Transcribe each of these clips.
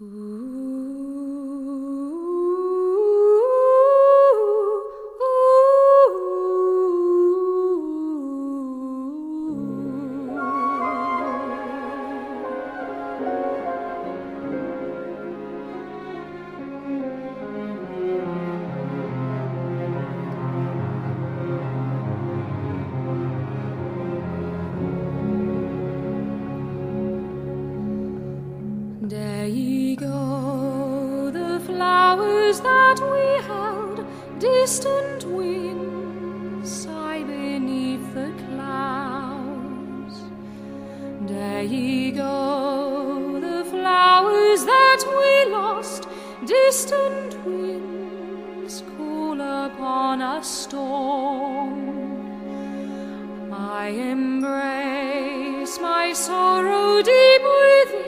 Ooh. Go, the flowers that we held, distant winds sigh beneath the clouds. There ye go, the flowers that we lost, distant winds call upon a storm. I embrace my sorrow deep within,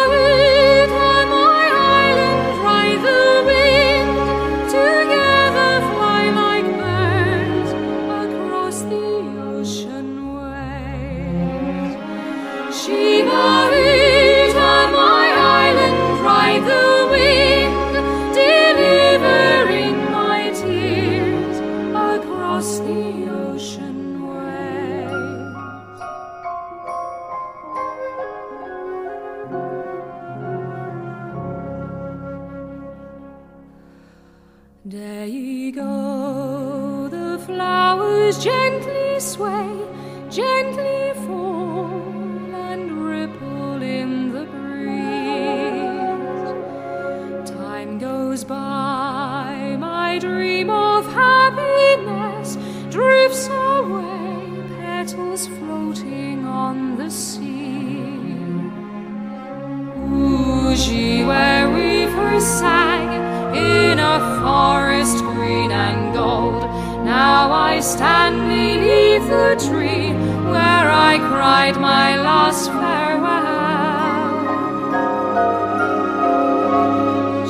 forest green and gold. Now I stand beneath the tree where I cried my last farewell.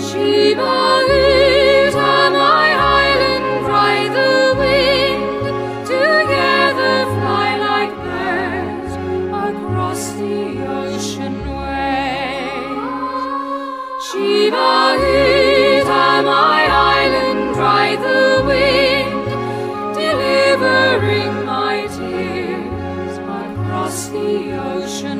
Shiva Uta, my island, ride the wind, together fly like birds across the ocean waves. Shiva the ocean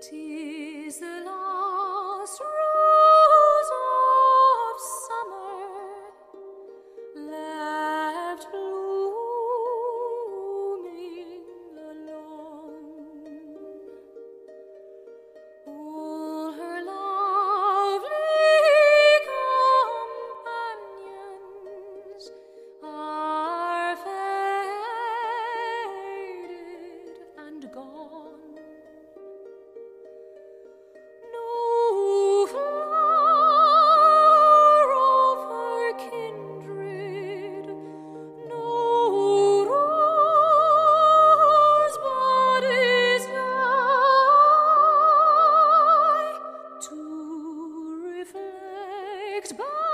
tears. Oh!